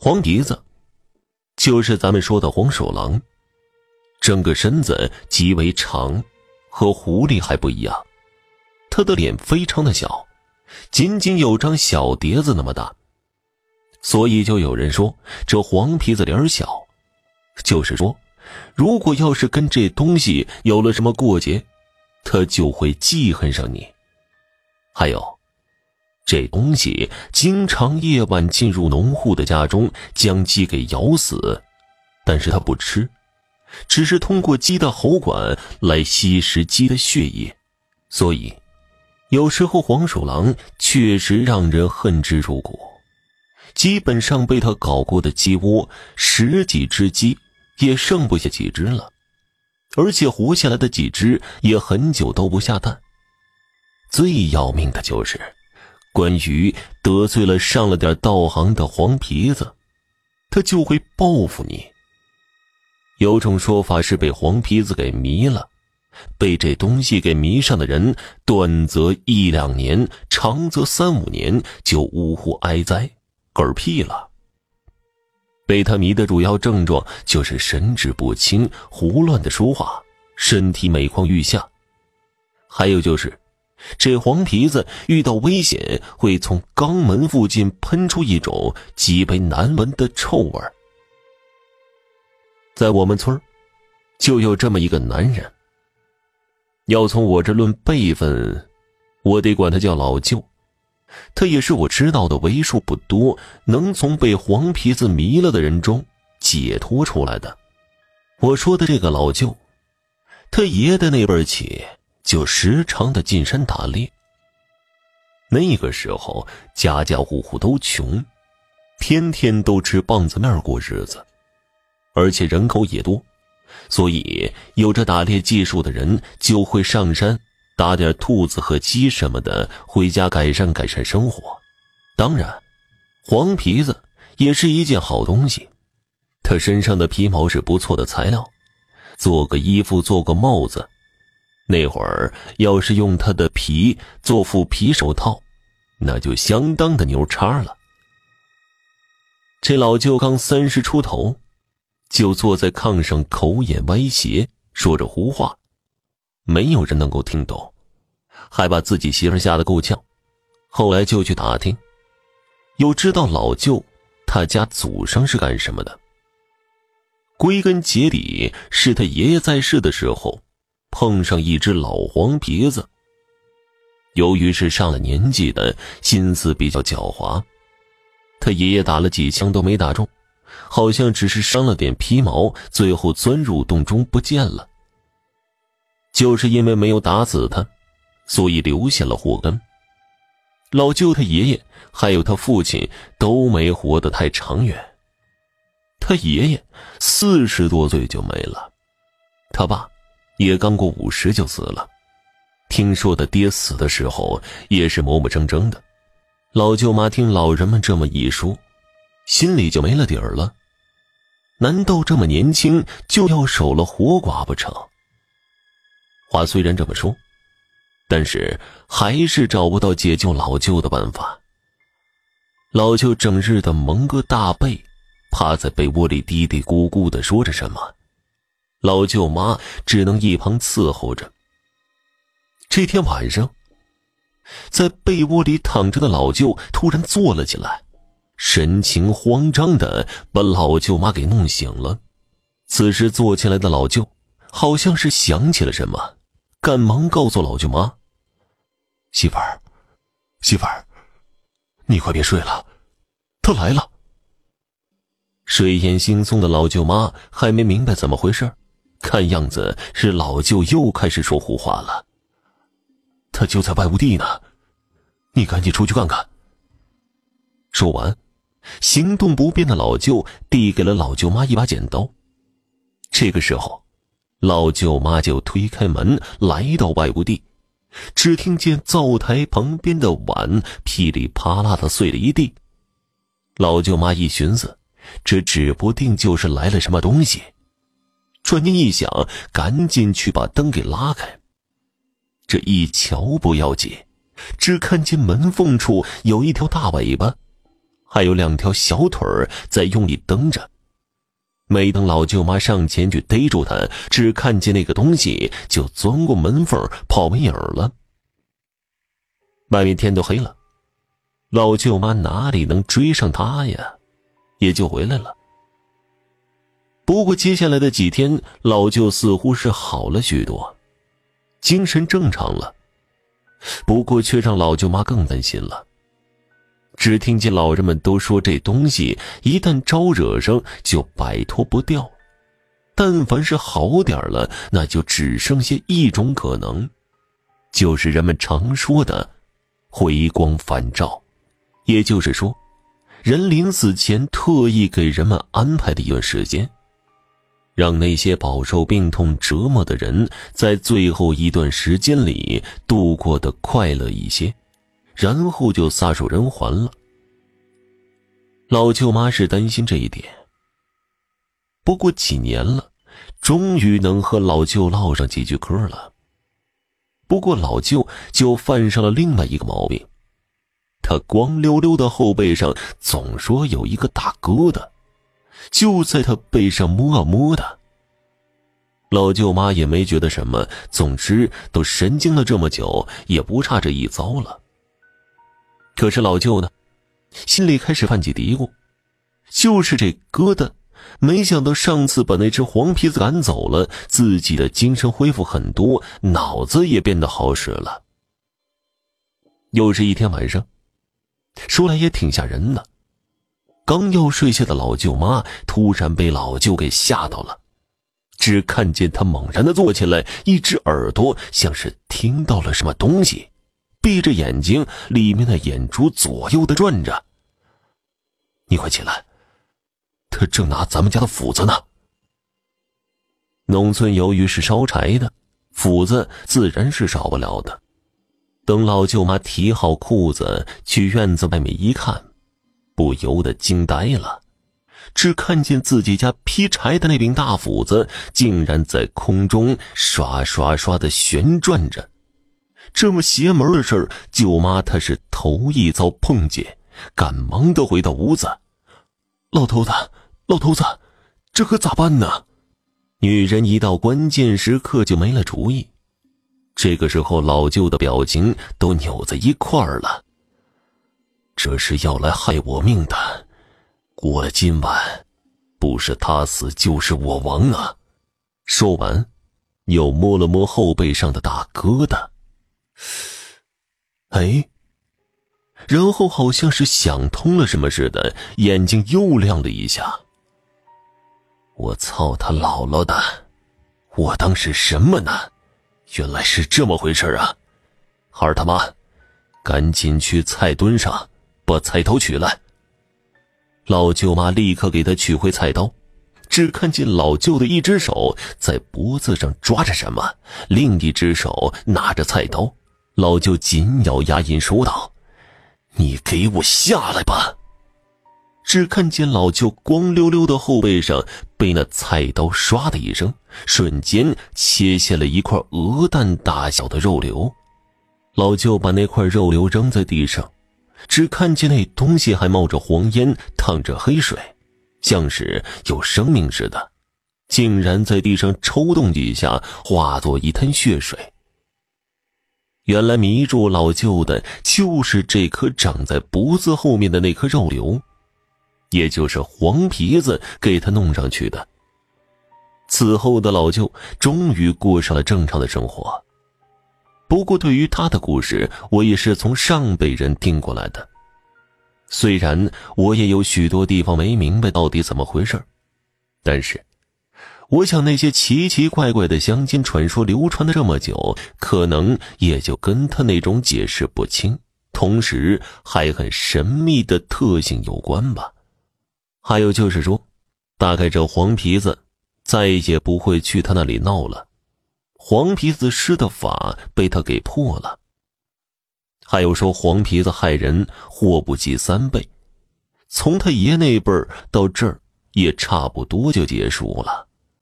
黄鼻子，就是咱们说的黄鼠狼，整个身子极为长，和狐狸还不一样。他的脸非常的小，仅仅有张小碟子那么大，所以就有人说这黄皮子脸小，就是说，如果要是跟这东西有了什么过节，他就会记恨上你。还有。这东西经常夜晚进入农户的家中，将鸡给咬死，但是它不吃，只是通过鸡的喉管来吸食鸡的血液，所以有时候黄鼠狼确实让人恨之入骨。基本上被他搞过的鸡窝，十几只鸡也剩不下几只了，而且活下来的几只也很久都不下蛋。最要命的就是。关于得罪了上了点道行的黄皮子，他就会报复你。有种说法是被黄皮子给迷了，被这东西给迷上的人，短则一两年，长则三五年就呜呼哀哉，嗝屁了。被他迷的主要症状就是神志不清、胡乱的说话、身体每况愈下，还有就是。这黄皮子遇到危险，会从肛门附近喷出一种极为难闻的臭味在我们村就有这么一个男人。要从我这论辈分，我得管他叫老舅。他也是我知道的为数不多能从被黄皮子迷了的人中解脱出来的。我说的这个老舅，他爷的那辈起。就时常的进山打猎。那个时候，家家户户都穷，天天都吃棒子面过日子，而且人口也多，所以有着打猎技术的人就会上山打点兔子和鸡什么的，回家改善改善生活。当然，黄皮子也是一件好东西，他身上的皮毛是不错的材料，做个衣服，做个帽子。那会儿要是用他的皮做副皮手套，那就相当的牛叉了。这老舅刚三十出头，就坐在炕上口眼歪斜，说着胡话，没有人能够听懂，还把自己媳妇吓得够呛。后来就去打听，又知道老舅他家祖上是干什么的。归根结底是他爷爷在世的时候。碰上一只老黄皮子。由于是上了年纪的，心思比较狡猾，他爷爷打了几枪都没打中，好像只是伤了点皮毛，最后钻入洞中不见了。就是因为没有打死他，所以留下了祸根。老舅他爷爷还有他父亲都没活得太长远。他爷爷四十多岁就没了，他爸。也刚过五十就死了，听说他爹死的时候也是磨磨蹭蹭的。老舅妈听老人们这么一说，心里就没了底儿了。难道这么年轻就要守了活寡不成？话虽然这么说，但是还是找不到解救老舅的办法。老舅整日的蒙个大被，趴在被窝里嘀嘀咕咕的说着什么。老舅妈只能一旁伺候着。这天晚上，在被窝里躺着的老舅突然坐了起来，神情慌张的把老舅妈给弄醒了。此时坐起来的老舅好像是想起了什么，赶忙告诉老舅妈：“媳妇儿，媳妇儿，你快别睡了，他来了。”睡眼惺忪的老舅妈还没明白怎么回事看样子是老舅又开始说胡话了。他就在外屋地呢，你赶紧出去看看。说完，行动不便的老舅递给了老舅妈一把剪刀。这个时候，老舅妈就推开门来到外屋地，只听见灶台旁边的碗噼里啪啦的碎了一地。老舅妈一寻思，这指不定就是来了什么东西。转念一想，赶紧去把灯给拉开。这一瞧不要紧，只看见门缝处有一条大尾巴，还有两条小腿在用力蹬着。没等老舅妈上前去逮住他，只看见那个东西就钻过门缝跑没影了。外面天都黑了，老舅妈哪里能追上他呀？也就回来了。不过接下来的几天，老舅似乎是好了许多，精神正常了。不过却让老舅妈更担心了。只听见老人们都说，这东西一旦招惹上，就摆脱不掉。但凡是好点了，那就只剩下一种可能，就是人们常说的“回光返照”，也就是说，人临死前特意给人们安排的一段时间，让那些饱受病痛折磨的人在最后一段时间里度过的快乐一些。然后就撒手人寰了。老舅妈是担心这一点。不过几年了，终于能和老舅唠上几句嗑了。不过老舅就犯上了另外一个毛病，他光溜溜的后背上总说有一个大疙瘩，就在他背上摸啊摸的。老舅妈也没觉得什么，总之都神经了这么久，也不差这一遭了。可是老舅呢，心里开始泛起嘀咕，就是这疙瘩，没想到上次把那只黄皮子赶走了，自己的精神恢复很多，脑子也变得好使了。又是一天晚上，说来也挺吓人的，刚要睡下的老舅妈突然被老舅给吓到了，只看见他猛然的坐起来，一只耳朵像是听到了什么东西。闭着眼睛，里面的眼珠左右的转着。你快起来，他正拿咱们家的斧子呢。农村由于是烧柴的，斧子自然是少不了的。等老舅妈提好裤子去院子外面一看，不由得惊呆了，只看见自己家劈柴的那柄大斧子竟然在空中刷刷刷的旋转着。这么邪门的事儿，舅妈她是头一遭碰见，赶忙的回到屋子。老头子，老头子，这可咋办呢？女人一到关键时刻就没了主意。这个时候，老舅的表情都扭在一块儿了。这是要来害我命的，我今晚不是他死就是我亡啊！说完，又摸了摸后背上的大疙瘩。哎，然后好像是想通了什么似的，眼睛又亮了一下。我操他姥姥的！我当是什么呢？原来是这么回事啊！孩他妈，赶紧去菜墩上把菜刀取来。老舅妈立刻给他取回菜刀，只看见老舅的一只手在脖子上抓着什么，另一只手拿着菜刀。老舅紧咬牙龈说道：“你给我下来吧！”只看见老舅光溜溜的后背上被那菜刀唰的一声，瞬间切下了一块鹅蛋大小的肉瘤。老舅把那块肉瘤扔在地上，只看见那东西还冒着黄烟，淌着黑水，像是有生命似的，竟然在地上抽动几下，化作一滩血水。原来迷住老舅的，就是这颗长在脖子后面的那颗肉瘤，也就是黄皮子给他弄上去的。此后的老舅终于过上了正常的生活。不过，对于他的故事，我也是从上辈人听过来的。虽然我也有许多地方没明白到底怎么回事但是。我想，那些奇奇怪怪的乡间传说流传的这么久，可能也就跟他那种解释不清，同时还很神秘的特性有关吧。还有就是说，大概这黄皮子再也不会去他那里闹了，黄皮子施的法被他给破了。还有说黄皮子害人祸不及三倍，从他爷那辈儿到这儿也差不多就结束了。